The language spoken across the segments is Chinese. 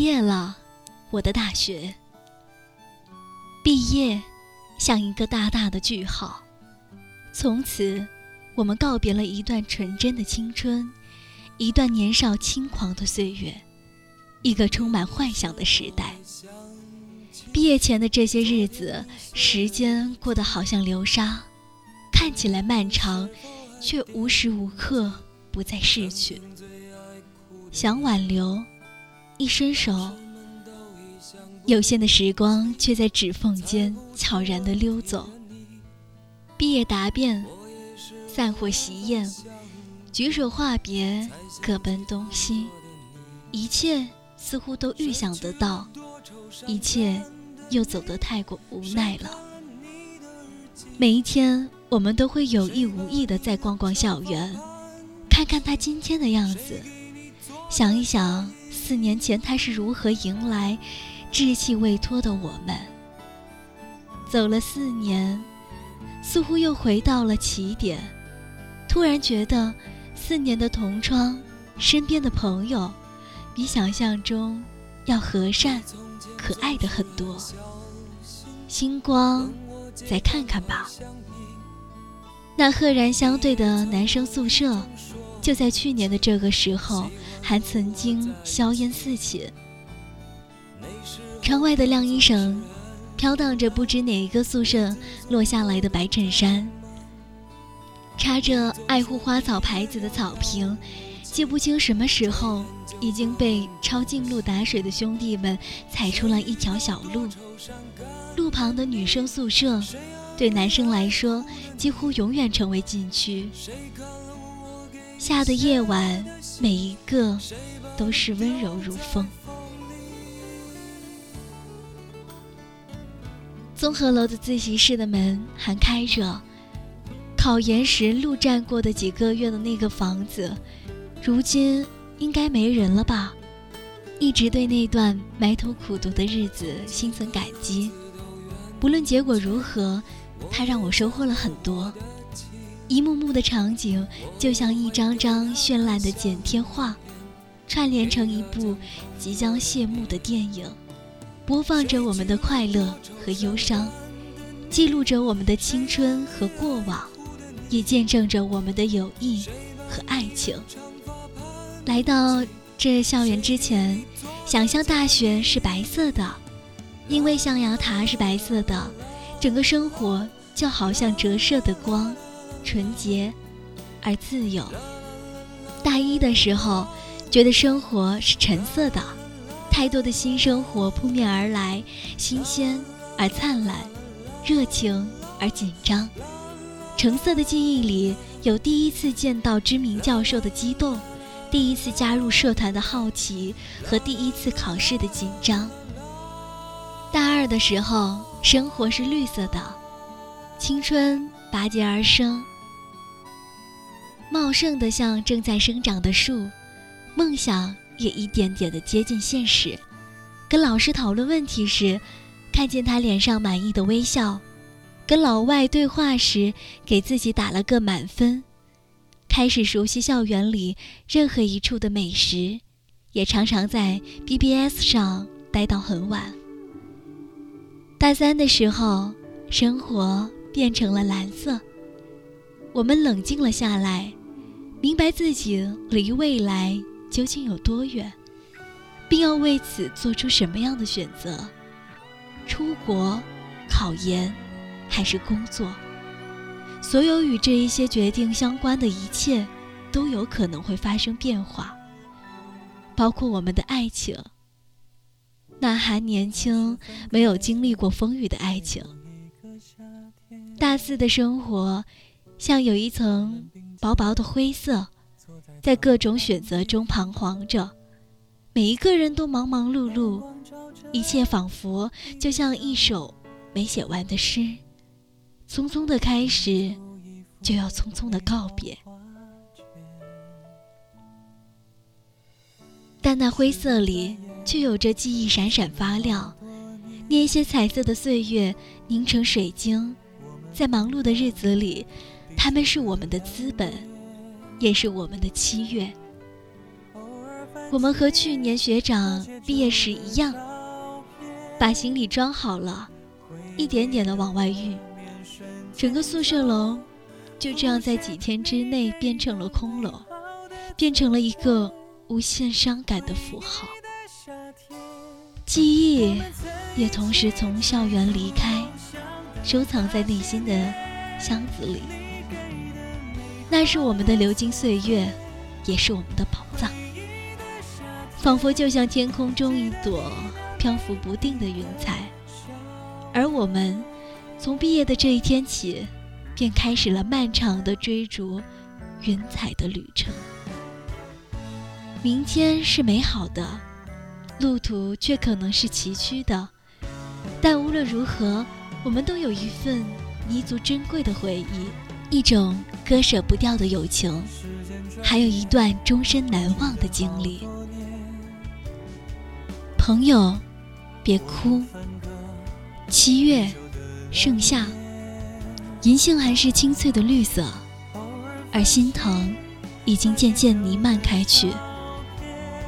毕业了，我的大学。毕业，像一个大大的句号。从此，我们告别了一段纯真的青春，一段年少轻狂的岁月，一个充满幻想的时代。毕业前的这些日子，时间过得好像流沙，看起来漫长，却无时无刻不在逝去。想挽留。一伸手，有限的时光却在指缝间悄然地溜走。毕业答辩，散伙喜宴，举手话别，各奔东西，一切似乎都预想得到，一切又走得太过无奈了。每一天，我们都会有意无意地再逛逛校园，看看他今天的样子，想一想。四年前，他是如何迎来稚气未脱的我们？走了四年，似乎又回到了起点。突然觉得，四年的同窗，身边的朋友，比想象中要和善、可爱的很多。星光，再看看吧。那赫然相对的男生宿舍，就在去年的这个时候。还曾经硝烟四起，窗外的晾衣绳飘荡着不知哪一个宿舍落下来的白衬衫，插着爱护花草牌子的草坪，记不清什么时候已经被抄近路打水的兄弟们踩出了一条小路。路旁的女生宿舍，对男生来说几乎永远成为禁区。夏的夜晚，每一个都是温柔如风。综合楼的自习室的门还开着，考研时路战过的几个月的那个房子，如今应该没人了吧？一直对那段埋头苦读的日子心存感激，不论结果如何，它让我收获了很多。一幕幕的场景，就像一张张绚烂的剪贴画，串联成一部即将谢幕的电影，播放着我们的快乐和忧伤，记录着我们的青春和过往，也见证着我们的友谊和爱情。来到这校园之前，想象大学是白色的，因为象牙塔是白色的，整个生活就好像折射的光。纯洁而自由。大一的时候，觉得生活是橙色的，太多的新生活扑面而来，新鲜而灿烂，热情而紧张。橙色的记忆里有第一次见到知名教授的激动，第一次加入社团的好奇和第一次考试的紧张。大二的时候，生活是绿色的，青春拔节而生。茂盛的像正在生长的树，梦想也一点点的接近现实。跟老师讨论问题时，看见他脸上满意的微笑；跟老外对话时，给自己打了个满分。开始熟悉校园里任何一处的美食，也常常在 BBS 上待到很晚。大三的时候，生活变成了蓝色，我们冷静了下来。明白自己离未来究竟有多远，并要为此做出什么样的选择：出国、考研，还是工作？所有与这一些决定相关的一切，都有可能会发生变化，包括我们的爱情，那还年轻、没有经历过风雨的爱情。大四的生活，像有一层。薄薄的灰色，在各种选择中彷徨着。每一个人都忙忙碌碌，一切仿佛就像一首没写完的诗，匆匆的开始，就要匆匆的告别。但那灰色里却有着记忆闪闪发亮，那些彩色的岁月凝成水晶，在忙碌的日子里。他们是我们的资本，也是我们的七月。我们和去年学长毕业时一样，把行李装好了，一点点的往外运，整个宿舍楼就这样在几天之内变成了空楼，变成了一个无限伤感的符号。记忆也同时从校园离开，收藏在内心的箱子里。那是我们的流金岁月，也是我们的宝藏。仿佛就像天空中一朵漂浮不定的云彩，而我们从毕业的这一天起，便开始了漫长的追逐云彩的旅程。明天是美好的。路途却可能是崎岖的，但无论如何，我们都有一份弥足珍贵的回忆，一种割舍不掉的友情，还有一段终身难忘的经历。朋友，别哭。七月，盛夏，银杏还是青翠的绿色，而心疼已经渐渐弥漫开去。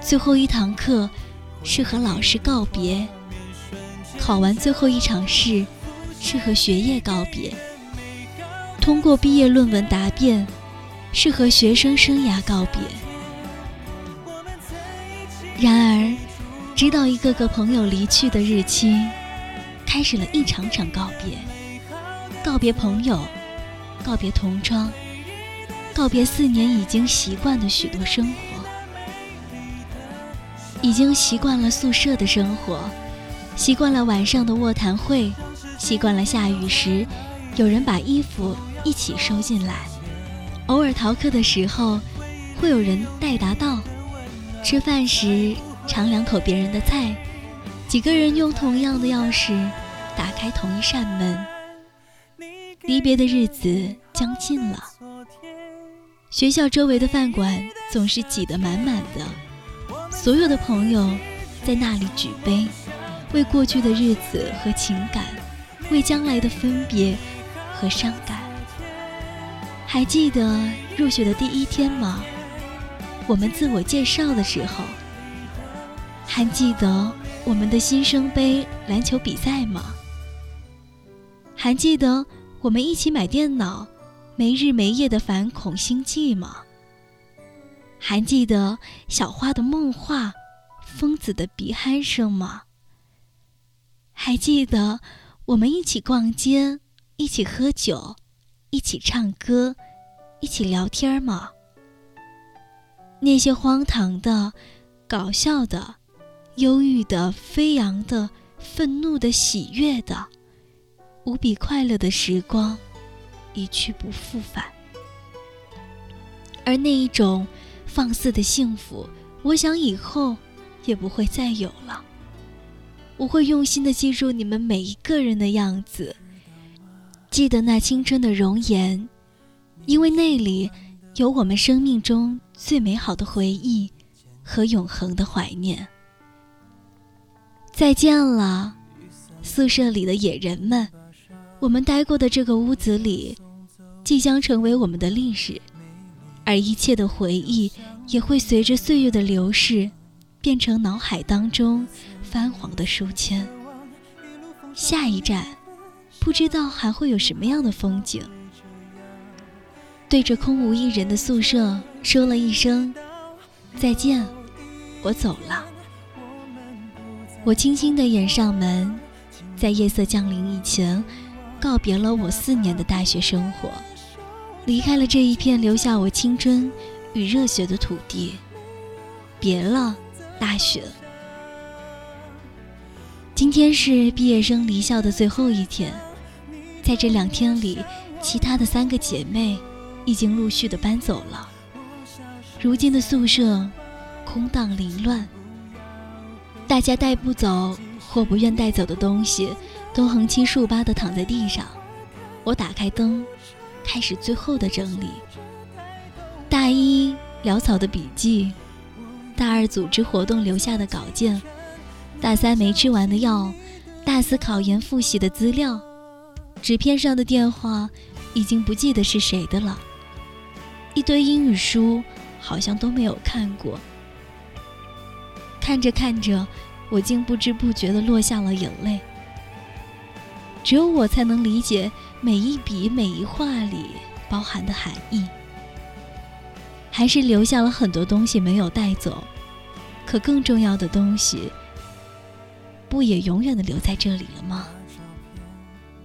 最后一堂课。是和老师告别，考完最后一场试，是和学业告别。通过毕业论文答辩，是和学生生涯告别。然而，直到一个个朋友离去的日期，开始了一场场告别：告别朋友，告别同窗，告别四年已经习惯的许多生活。已经习惯了宿舍的生活，习惯了晚上的卧谈会，习惯了下雨时有人把衣服一起收进来，偶尔逃课的时候会有人代答到，吃饭时尝两口别人的菜，几个人用同样的钥匙打开同一扇门。离别的日子将近了，学校周围的饭馆总是挤得满满的。所有的朋友在那里举杯，为过去的日子和情感，为将来的分别和伤感。还记得入学的第一天吗？我们自我介绍的时候，还记得我们的新生杯篮球比赛吗？还记得我们一起买电脑，没日没夜的反恐星际吗？还记得小花的梦话，疯子的鼻鼾声吗？还记得我们一起逛街，一起喝酒，一起唱歌，一起聊天吗？那些荒唐的、搞笑的、忧郁的、飞扬的、愤怒的、喜悦的、无比快乐的时光，一去不复返。而那一种。放肆的幸福，我想以后也不会再有了。我会用心的记住你们每一个人的样子，记得那青春的容颜，因为那里有我们生命中最美好的回忆和永恒的怀念。再见了，宿舍里的野人们，我们待过的这个屋子里，即将成为我们的历史。而一切的回忆也会随着岁月的流逝，变成脑海当中泛黄的书签。下一站，不知道还会有什么样的风景。对着空无一人的宿舍说了一声再见，我走了。我轻轻地掩上门，在夜色降临以前，告别了我四年的大学生活。离开了这一片留下我青春与热血的土地，别了，大学。今天是毕业生离校的最后一天，在这两天里，其他的三个姐妹已经陆续的搬走了。如今的宿舍空荡凌乱，大家带不走或不愿带走的东西，都横七竖八的躺在地上。我打开灯。开始最后的整理。大一潦草的笔记，大二组织活动留下的稿件，大三没吃完的药，大四考研复习的资料，纸片上的电话已经不记得是谁的了，一堆英语书好像都没有看过。看着看着，我竟不知不觉地落下了眼泪。只有我才能理解每一笔每一画里包含的含义。还是留下了很多东西没有带走，可更重要的东西，不也永远的留在这里了吗？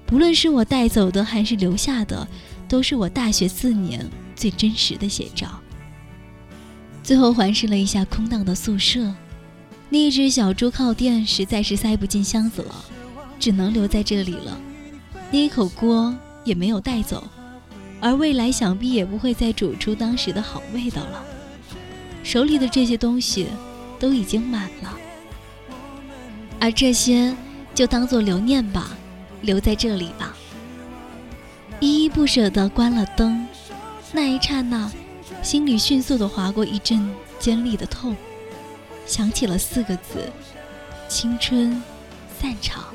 不论是我带走的还是留下的，都是我大学四年最真实的写照。最后环视了一下空荡的宿舍，那只小猪靠垫实在是塞不进箱子了，只能留在这里了。那一口锅也没有带走。而未来想必也不会再煮出当时的好味道了。手里的这些东西都已经满了，而这些就当做留念吧，留在这里吧。依依不舍地关了灯，那一刹那，心里迅速地划过一阵尖利的痛，想起了四个字：青春散场。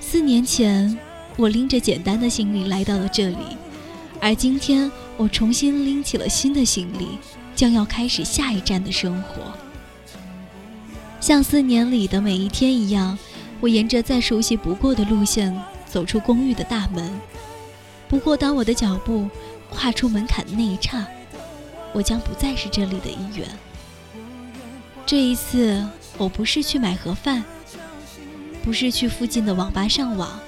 四年前。我拎着简单的行李来到了这里，而今天我重新拎起了新的行李，将要开始下一站的生活。像四年里的每一天一样，我沿着再熟悉不过的路线走出公寓的大门。不过，当我的脚步跨出门槛的那一刹，我将不再是这里的一员。这一次，我不是去买盒饭，不是去附近的网吧上网。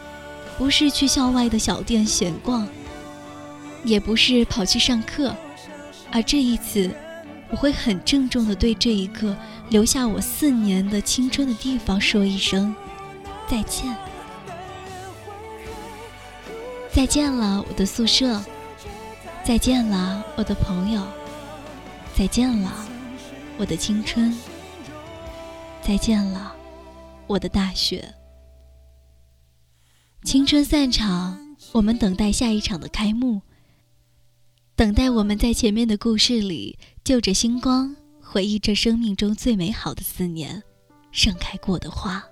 不是去校外的小店闲逛，也不是跑去上课，而这一次，我会很郑重地对这一个留下我四年的青春的地方说一声再见。再见了，我的宿舍；再见了，我的朋友；再见了，我的青春；再见了，我的大学。青春散场，我们等待下一场的开幕，等待我们在前面的故事里就着星光，回忆着生命中最美好的四年，盛开过的花。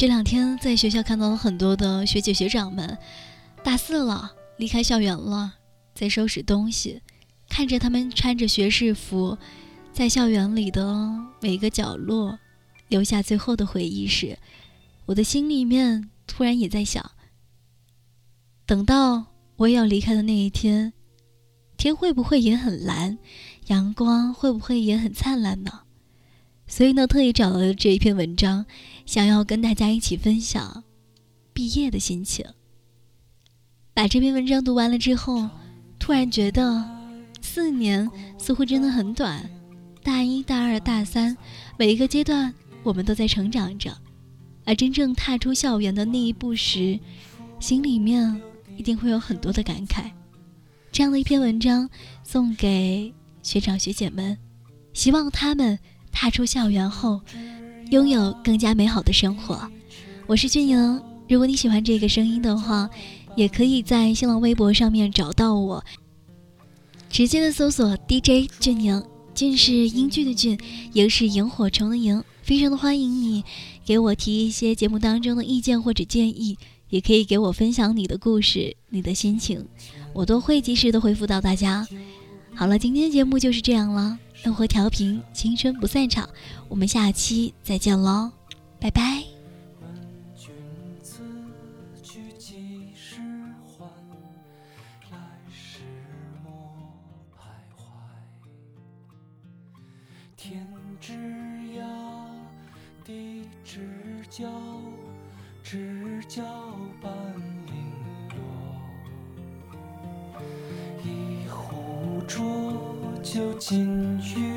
这两天在学校看到了很多的学姐学长们，大四了，离开校园了，在收拾东西，看着他们穿着学士服，在校园里的每一个角落。留下最后的回忆时，我的心里面突然也在想：等到我也要离开的那一天，天会不会也很蓝，阳光会不会也很灿烂呢？所以呢，特意找了这一篇文章，想要跟大家一起分享毕业的心情。把这篇文章读完了之后，突然觉得四年似乎真的很短，大一大二大三，每一个阶段。我们都在成长着，而真正踏出校园的那一步时，心里面一定会有很多的感慨。这样的一篇文章送给学长学姐们，希望他们踏出校园后，拥有更加美好的生活。我是俊莹，如果你喜欢这个声音的话，也可以在新浪微博上面找到我，直接的搜索 DJ 俊莹，俊是英俊的俊，莹是萤火虫的萤。非常的欢迎你，给我提一些节目当中的意见或者建议，也可以给我分享你的故事、你的心情，我都会及时的回复到大家。好了，今天的节目就是这样了，生活调频，青春不散场，我们下期再见喽，拜拜。教，知交半酒尽余